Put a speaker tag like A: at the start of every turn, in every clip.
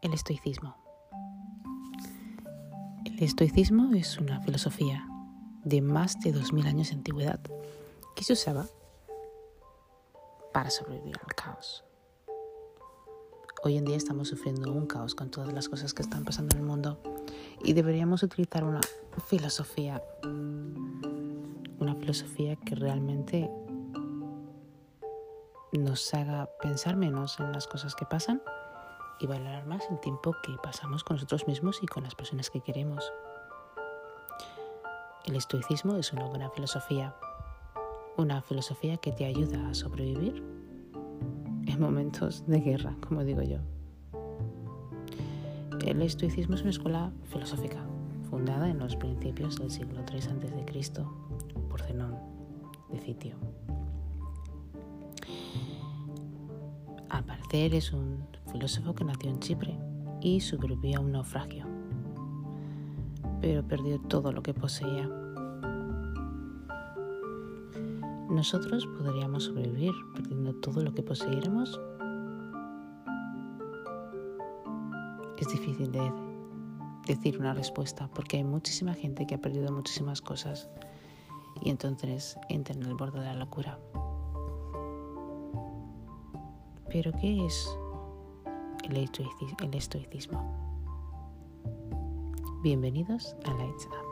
A: El estoicismo. El estoicismo es una filosofía de más de 2000 años de antigüedad que se usaba para sobrevivir al caos. Hoy en día estamos sufriendo un caos con todas las cosas que están pasando en el mundo y deberíamos utilizar una filosofía, una filosofía que realmente nos haga pensar menos en las cosas que pasan y valorar más el tiempo que pasamos con nosotros mismos y con las personas que queremos. El estoicismo es una buena filosofía, una filosofía que te ayuda a sobrevivir en momentos de guerra, como digo yo. El estoicismo es una escuela filosófica fundada en los principios del siglo III a.C. por Zenón de Citio. Al parecer es un filósofo que nació en Chipre y sobrevivió a un naufragio, pero perdió todo lo que poseía. ¿Nosotros podríamos sobrevivir perdiendo todo lo que poseyéramos? Es difícil de decir una respuesta porque hay muchísima gente que ha perdido muchísimas cosas y entonces entra en el borde de la locura. Pero ¿qué es el estoicismo? Bienvenidos a Lights Up.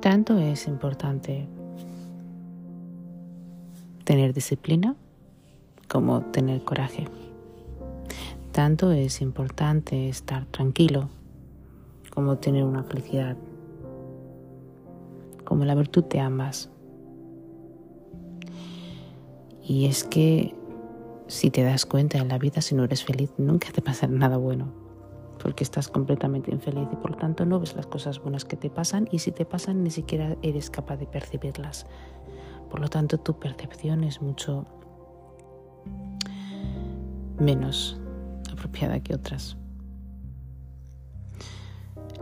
A: Tanto es importante tener disciplina como tener coraje. Tanto es importante estar tranquilo como tener una felicidad, como la virtud de ambas. Y es que si te das cuenta en la vida, si no eres feliz, nunca te pasará nada bueno, porque estás completamente infeliz y por lo tanto no ves las cosas buenas que te pasan y si te pasan ni siquiera eres capaz de percibirlas. Por lo tanto, tu percepción es mucho menos apropiada que otras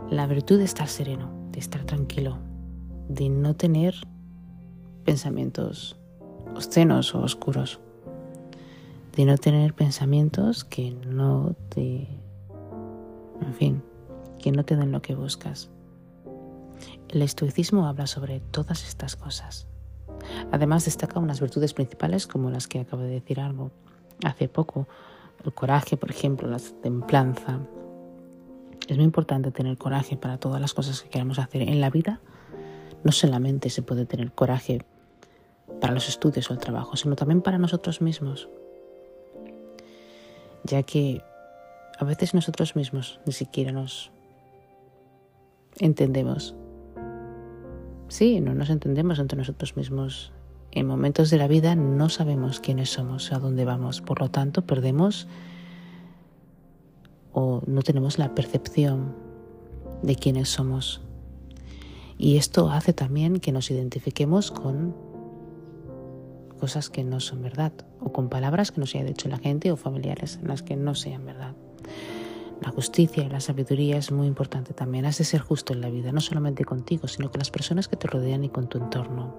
A: la virtud de estar sereno, de estar tranquilo, de no tener pensamientos obscenos o oscuros, de no tener pensamientos que no te, en fin, que no te den lo que buscas. El estoicismo habla sobre todas estas cosas. Además destaca unas virtudes principales como las que acabo de decir algo hace poco, el coraje, por ejemplo, la templanza, es muy importante tener coraje para todas las cosas que queremos hacer en la vida. No solamente se puede tener coraje para los estudios o el trabajo, sino también para nosotros mismos. Ya que a veces nosotros mismos ni siquiera nos entendemos. Sí, no nos entendemos entre nosotros mismos. En momentos de la vida no sabemos quiénes somos, a dónde vamos. Por lo tanto, perdemos o no tenemos la percepción de quiénes somos. Y esto hace también que nos identifiquemos con cosas que no son verdad o con palabras que nos haya dicho la gente o familiares en las que no sean verdad. La justicia y la sabiduría es muy importante también. Has de ser justo en la vida, no solamente contigo, sino con las personas que te rodean y con tu entorno.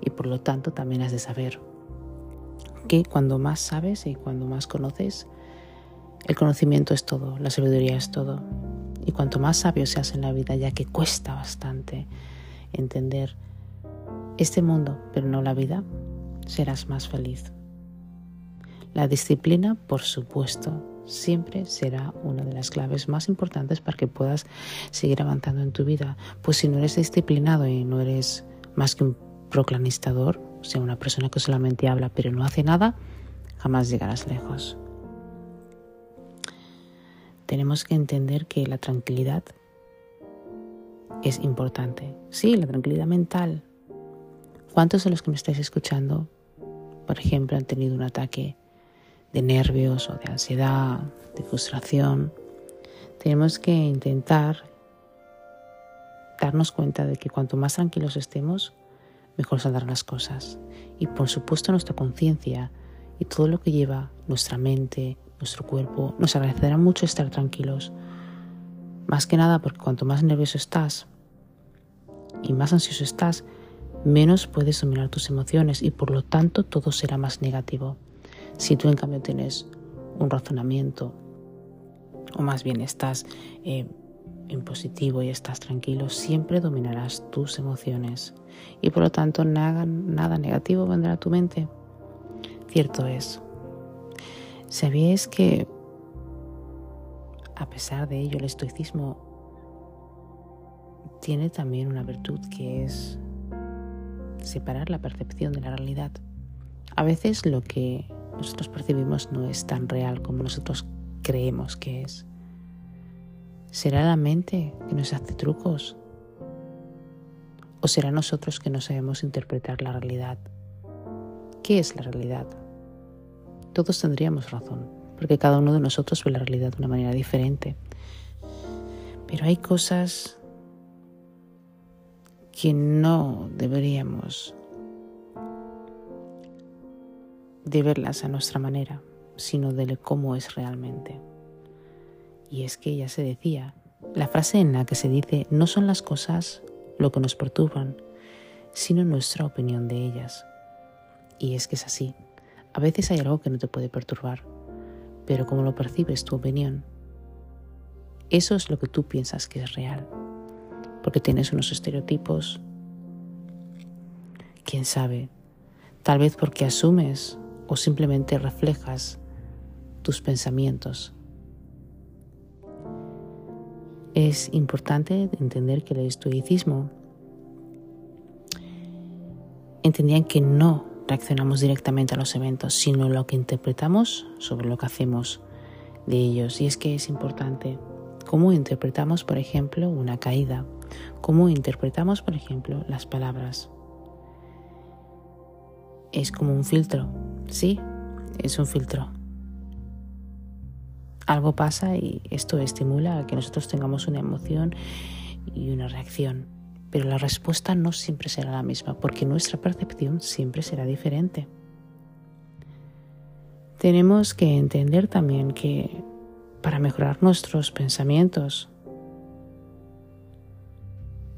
A: Y por lo tanto también has de saber que cuando más sabes y cuando más conoces, el conocimiento es todo, la sabiduría es todo. Y cuanto más sabio seas en la vida, ya que cuesta bastante entender este mundo, pero no la vida, serás más feliz. La disciplina, por supuesto, siempre será una de las claves más importantes para que puedas seguir avanzando en tu vida. Pues si no eres disciplinado y no eres más que un proclamistador, o sea, una persona que solamente habla pero no hace nada, jamás llegarás lejos tenemos que entender que la tranquilidad es importante. Sí, la tranquilidad mental. ¿Cuántos de los que me estáis escuchando, por ejemplo, han tenido un ataque de nervios o de ansiedad, de frustración? Tenemos que intentar darnos cuenta de que cuanto más tranquilos estemos, mejor saldrán las cosas. Y por supuesto nuestra conciencia y todo lo que lleva nuestra mente, nuestro cuerpo, nos agradecerá mucho estar tranquilos. Más que nada porque cuanto más nervioso estás, y más ansioso estás, menos puedes dominar tus emociones y por lo tanto todo será más negativo. Si tú en cambio tienes un razonamiento o más bien estás eh, en positivo y estás tranquilo, siempre dominarás tus emociones y por lo tanto nada, nada negativo vendrá a tu mente. Cierto es. ¿Sabíais que a pesar de ello el estoicismo tiene también una virtud que es separar la percepción de la realidad? A veces lo que nosotros percibimos no es tan real como nosotros creemos que es. ¿Será la mente que nos hace trucos? ¿O será nosotros que no sabemos interpretar la realidad? ¿Qué es la realidad? Todos tendríamos razón, porque cada uno de nosotros ve la realidad de una manera diferente. Pero hay cosas que no deberíamos de verlas a nuestra manera, sino de cómo es realmente. Y es que ya se decía, la frase en la que se dice no son las cosas lo que nos perturban, sino nuestra opinión de ellas. Y es que es así. A veces hay algo que no te puede perturbar, pero como lo percibes tu opinión, eso es lo que tú piensas que es real, porque tienes unos estereotipos, quién sabe, tal vez porque asumes o simplemente reflejas tus pensamientos. Es importante entender que el estoicismo entendían que no reaccionamos directamente a los eventos, sino lo que interpretamos sobre lo que hacemos de ellos. Y es que es importante cómo interpretamos, por ejemplo, una caída, cómo interpretamos, por ejemplo, las palabras. Es como un filtro, sí, es un filtro algo pasa y esto estimula a que nosotros tengamos una emoción y una reacción. Pero la respuesta no siempre será la misma porque nuestra percepción siempre será diferente. Tenemos que entender también que para mejorar nuestros pensamientos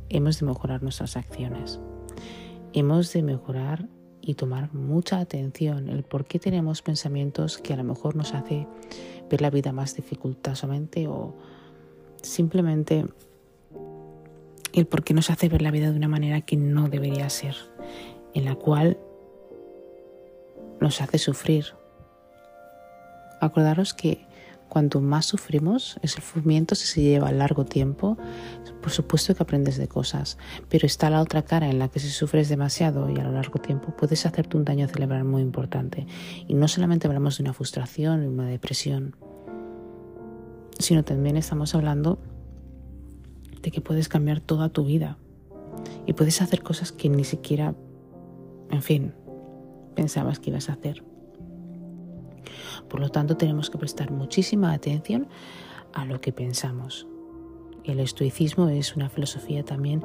A: hemos de mejorar nuestras acciones. Hemos de mejorar y tomar mucha atención el por qué tenemos pensamientos que a lo mejor nos hace ver la vida más dificultosamente o simplemente el por qué nos hace ver la vida de una manera que no debería ser, en la cual nos hace sufrir. Acordaros que Cuanto más sufrimos, ese sufrimiento si se lleva largo tiempo, por supuesto que aprendes de cosas, pero está la otra cara en la que si sufres demasiado y a lo largo tiempo puedes hacerte un daño cerebral muy importante. Y no solamente hablamos de una frustración y una depresión, sino también estamos hablando de que puedes cambiar toda tu vida y puedes hacer cosas que ni siquiera, en fin, pensabas que ibas a hacer. Por lo tanto, tenemos que prestar muchísima atención a lo que pensamos. El estoicismo es una filosofía también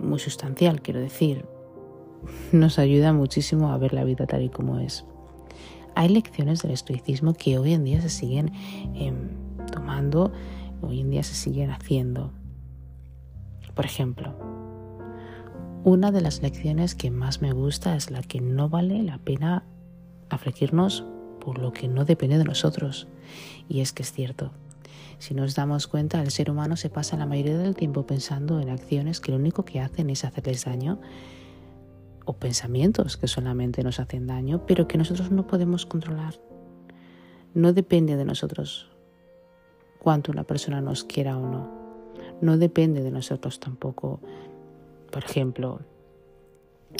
A: muy sustancial, quiero decir, nos ayuda muchísimo a ver la vida tal y como es. Hay lecciones del estoicismo que hoy en día se siguen em, tomando, hoy en día se siguen haciendo. Por ejemplo, una de las lecciones que más me gusta es la que no vale la pena afligirnos por lo que no depende de nosotros. Y es que es cierto. Si nos damos cuenta, el ser humano se pasa la mayoría del tiempo pensando en acciones que lo único que hacen es hacerles daño o pensamientos que solamente nos hacen daño, pero que nosotros no podemos controlar. No depende de nosotros cuánto una persona nos quiera o no. No depende de nosotros tampoco, por ejemplo,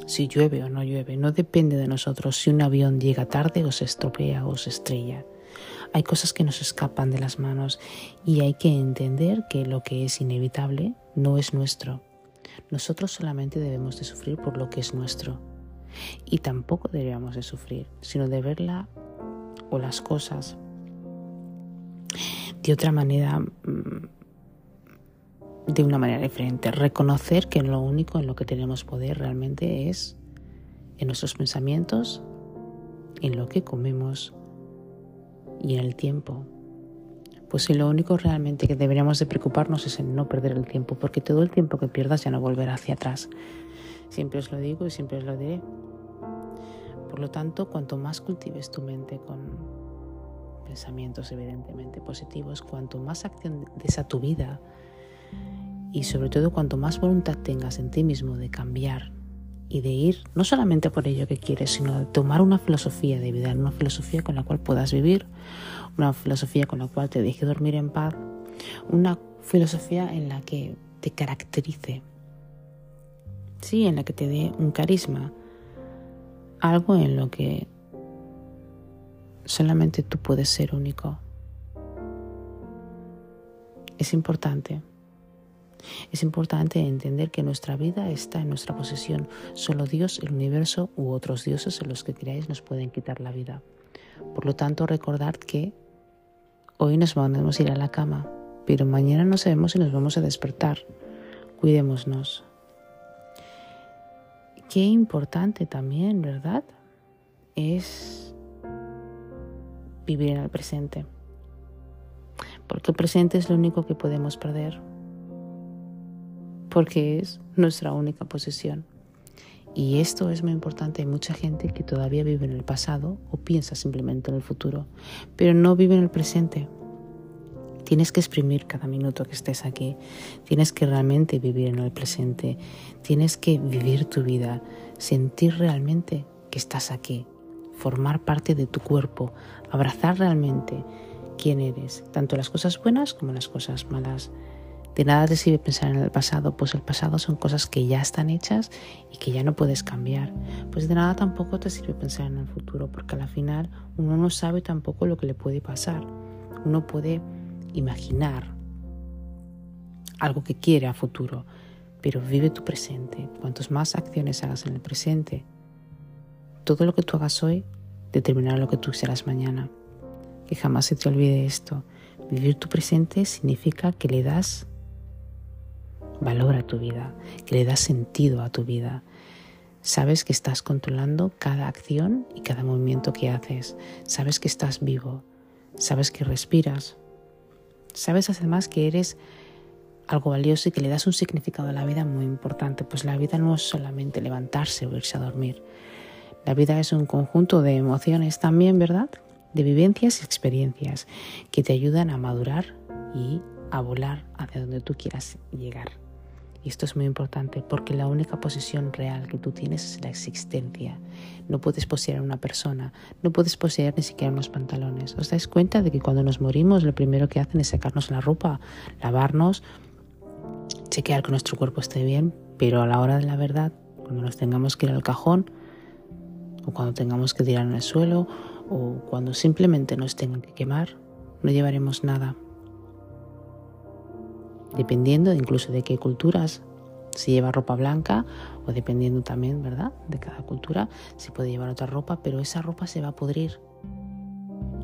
A: si llueve o no llueve, no depende de nosotros si un avión llega tarde o se estropea o se estrella. Hay cosas que nos escapan de las manos y hay que entender que lo que es inevitable no es nuestro. Nosotros solamente debemos de sufrir por lo que es nuestro. Y tampoco deberíamos de sufrir, sino de verla o las cosas de otra manera mm, de una manera diferente. Reconocer que lo único en lo que tenemos poder realmente es en nuestros pensamientos, en lo que comemos y en el tiempo. Pues si lo único realmente que deberíamos de preocuparnos es en no perder el tiempo, porque todo el tiempo que pierdas ya no volverá hacia atrás. Siempre os lo digo y siempre os lo diré. Por lo tanto, cuanto más cultives tu mente con pensamientos evidentemente positivos, cuanto más acción des a tu vida y sobre todo cuanto más voluntad tengas en ti mismo de cambiar y de ir no solamente por ello que quieres, sino de tomar una filosofía de vida, una filosofía con la cual puedas vivir, una filosofía con la cual te deje dormir en paz, una filosofía en la que te caracterice, sí, en la que te dé un carisma, algo en lo que solamente tú puedes ser único. Es importante. Es importante entender que nuestra vida está en nuestra posesión. Solo Dios, el universo u otros dioses en los que creáis nos pueden quitar la vida. Por lo tanto, recordad que hoy nos vamos a ir a la cama, pero mañana no sabemos si nos vamos a despertar. Cuidémonos. Qué importante también, ¿verdad? Es vivir en el presente. Porque el presente es lo único que podemos perder porque es nuestra única posesión. Y esto es muy importante. Hay mucha gente que todavía vive en el pasado o piensa simplemente en el futuro, pero no vive en el presente. Tienes que exprimir cada minuto que estés aquí. Tienes que realmente vivir en el presente. Tienes que vivir tu vida, sentir realmente que estás aquí, formar parte de tu cuerpo, abrazar realmente quién eres, tanto las cosas buenas como las cosas malas. De nada te sirve pensar en el pasado, pues el pasado son cosas que ya están hechas y que ya no puedes cambiar. Pues de nada tampoco te sirve pensar en el futuro, porque al final uno no sabe tampoco lo que le puede pasar. Uno puede imaginar algo que quiere a futuro, pero vive tu presente. Cuantos más acciones hagas en el presente, todo lo que tú hagas hoy determinará lo que tú serás mañana. Que jamás se te olvide esto. Vivir tu presente significa que le das valor a tu vida, que le das sentido a tu vida. Sabes que estás controlando cada acción y cada movimiento que haces. Sabes que estás vivo. Sabes que respiras. Sabes además que eres algo valioso y que le das un significado a la vida muy importante. Pues la vida no es solamente levantarse o irse a dormir. La vida es un conjunto de emociones también, ¿verdad? De vivencias y experiencias que te ayudan a madurar y a volar hacia donde tú quieras llegar. Y esto es muy importante porque la única posesión real que tú tienes es la existencia. No puedes poseer a una persona, no puedes poseer ni siquiera unos pantalones. ¿Os dais cuenta de que cuando nos morimos lo primero que hacen es sacarnos la ropa, lavarnos, chequear que nuestro cuerpo esté bien, pero a la hora de la verdad, cuando nos tengamos que ir al cajón, o cuando tengamos que tirar en el suelo, o cuando simplemente nos tengan que quemar, no llevaremos nada dependiendo incluso de qué culturas se lleva ropa blanca o dependiendo también, ¿verdad? De cada cultura se puede llevar otra ropa, pero esa ropa se va a pudrir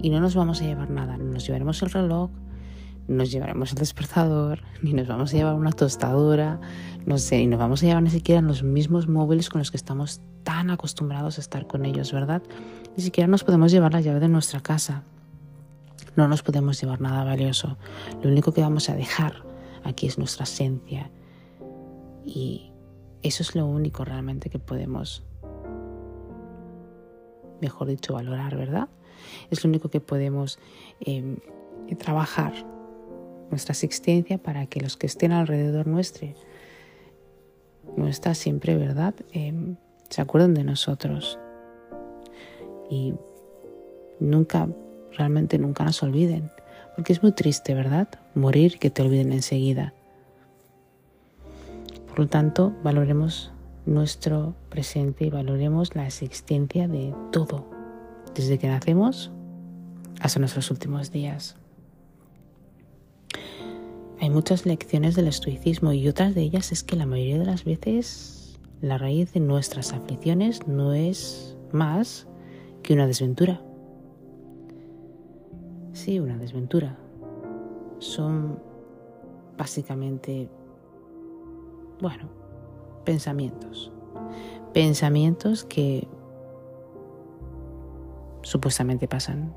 A: y no nos vamos a llevar nada, no nos llevaremos el reloj, no nos llevaremos el despertador, ni nos vamos a llevar una tostadora, no sé, ni nos vamos a llevar ni siquiera los mismos móviles con los que estamos tan acostumbrados a estar con ellos, ¿verdad? Ni siquiera nos podemos llevar la llave de nuestra casa. No nos podemos llevar nada valioso. Lo único que vamos a dejar aquí es nuestra esencia. Y eso es lo único realmente que podemos, mejor dicho, valorar, ¿verdad? Es lo único que podemos em, trabajar, nuestra existencia, para que los que estén alrededor nuestro, está siempre, ¿verdad? Em, se acuerden de nosotros. Y nunca, realmente nunca nos olviden. Porque es muy triste, ¿verdad? Morir que te olviden enseguida. Por lo tanto, valoremos nuestro presente y valoremos la existencia de todo, desde que nacemos hasta nuestros últimos días. Hay muchas lecciones del estoicismo y otras de ellas es que la mayoría de las veces la raíz de nuestras aflicciones no es más que una desventura sí, una desventura. Son básicamente, bueno, pensamientos. Pensamientos que supuestamente pasan,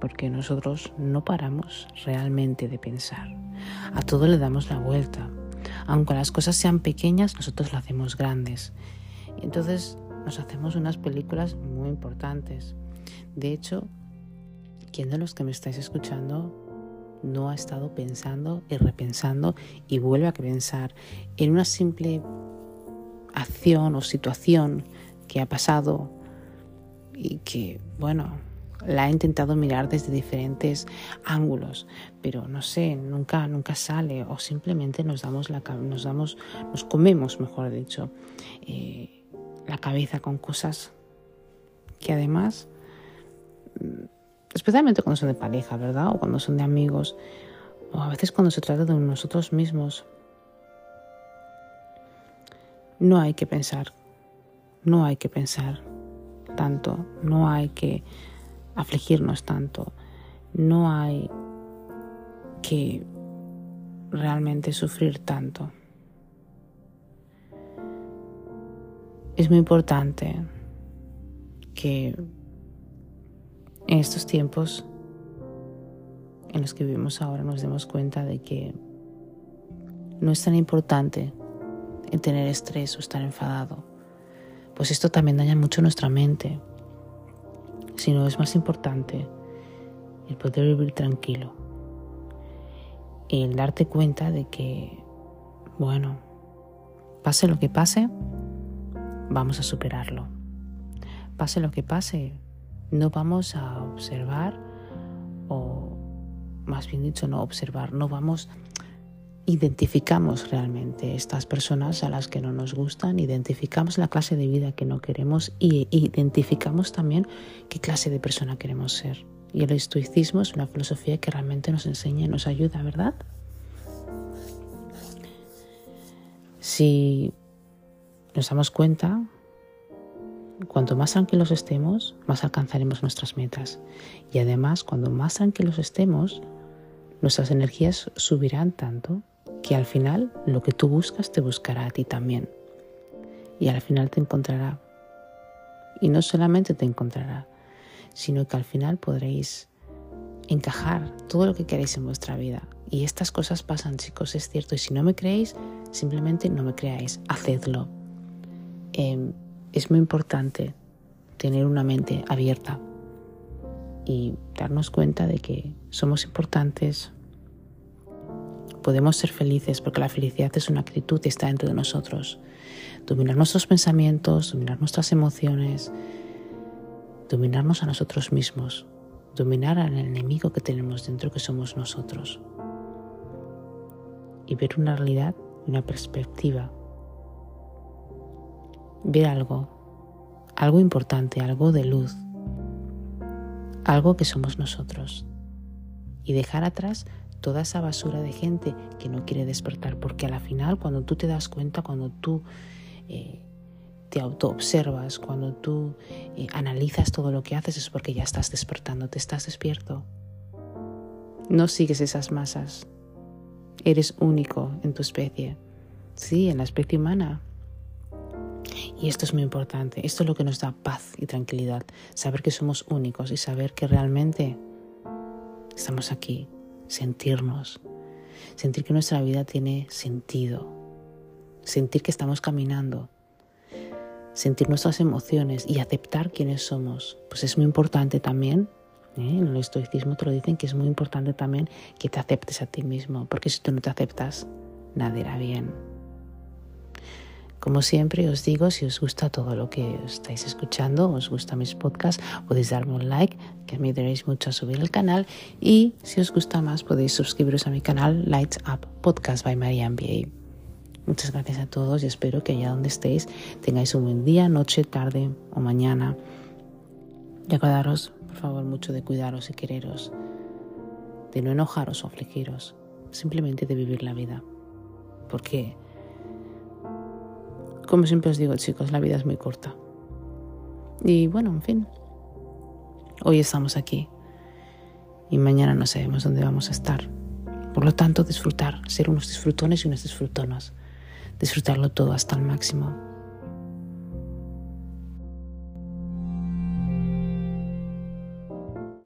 A: porque nosotros no paramos realmente de pensar. A todo le damos la vuelta. Aunque las cosas sean pequeñas, nosotros las hacemos grandes. Entonces nos hacemos unas películas muy importantes. De hecho, ¿quién de los que me estáis escuchando no ha estado pensando y repensando y vuelve a pensar en una simple acción o situación que ha pasado y que, bueno, la ha intentado mirar desde diferentes ángulos, pero no sé, nunca, nunca sale o simplemente nos damos la nos damos, nos comemos, mejor dicho, eh, la cabeza con cosas que además, especialmente cuando son de pareja, ¿verdad? O cuando son de amigos, o a veces cuando se trata de nosotros mismos, no hay que pensar, no hay que pensar tanto, no hay que afligirnos tanto, no hay que realmente sufrir tanto. Es muy importante que en estos tiempos en los que vivimos ahora nos demos cuenta de que no es tan importante el tener estrés o estar enfadado, pues esto también daña mucho nuestra mente, sino es más importante el poder vivir tranquilo, el darte cuenta de que, bueno, pase lo que pase, vamos a superarlo. Pase lo que pase, no vamos a observar, o más bien dicho, no observar, no vamos identificamos realmente estas personas a las que no nos gustan, identificamos la clase de vida que no queremos y identificamos también qué clase de persona queremos ser. Y el estoicismo es una filosofía que realmente nos enseña y nos ayuda, ¿verdad? Si nos damos cuenta, cuanto más tranquilos estemos, más alcanzaremos nuestras metas. Y además, cuando más tranquilos estemos, nuestras energías subirán tanto que al final lo que tú buscas te buscará a ti también. Y al final te encontrará. Y no solamente te encontrará, sino que al final podréis encajar todo lo que queréis en vuestra vida. Y estas cosas pasan, chicos, es cierto. Y si no me creéis, simplemente no me creáis, hacedlo. Em, es muy importante tener una mente abierta y darnos cuenta de que somos importantes, podemos ser felices porque la felicidad es una actitud que está dentro de nosotros. Dominar nuestros pensamientos, dominar nuestras emociones, dominarnos a nosotros mismos, dominar al enemigo que tenemos dentro que somos nosotros. Y ver una realidad, una perspectiva. Ver algo, algo importante, algo de luz, algo que somos nosotros. Y dejar atrás toda esa basura de gente que no quiere despertar, porque a la final cuando tú te das cuenta, cuando tú eh, te autoobservas, cuando tú eh, analizas todo lo que haces es porque ya estás despertando, te estás despierto. No sigues esas masas. Eres único en tu especie. Sí, en la especie humana. Y esto es muy importante. Esto es lo que nos da paz y tranquilidad. Saber que somos únicos y saber que realmente estamos aquí sentirnos, sentir que nuestra vida tiene sentido, sentir que estamos caminando, sentir nuestras emociones y aceptar quiénes somos. Pues es muy importante también, ¿eh? en el estoicismo te lo dicen, que es muy importante también que te aceptes a ti mismo, porque si tú no te aceptas, nada irá bien. Como siempre os digo, si os gusta todo lo que estáis escuchando, os gusta mis podcasts, podéis darme un like, que me ayudaréis mucho a subir el canal. Y si os gusta más, podéis suscribiros a mi canal Lights Up Podcast by Maria MBA. Muchas gracias a todos y espero que allá donde estéis tengáis un buen día, noche, tarde o mañana. Y acordaros, por favor, mucho de cuidaros y quereros, de no enojaros o afligiros, simplemente de vivir la vida. Porque como siempre os digo, chicos, la vida es muy corta. Y bueno, en fin, hoy estamos aquí y mañana no sabemos dónde vamos a estar. Por lo tanto, disfrutar, ser unos disfrutones y unas disfrutonas, disfrutarlo todo hasta el máximo.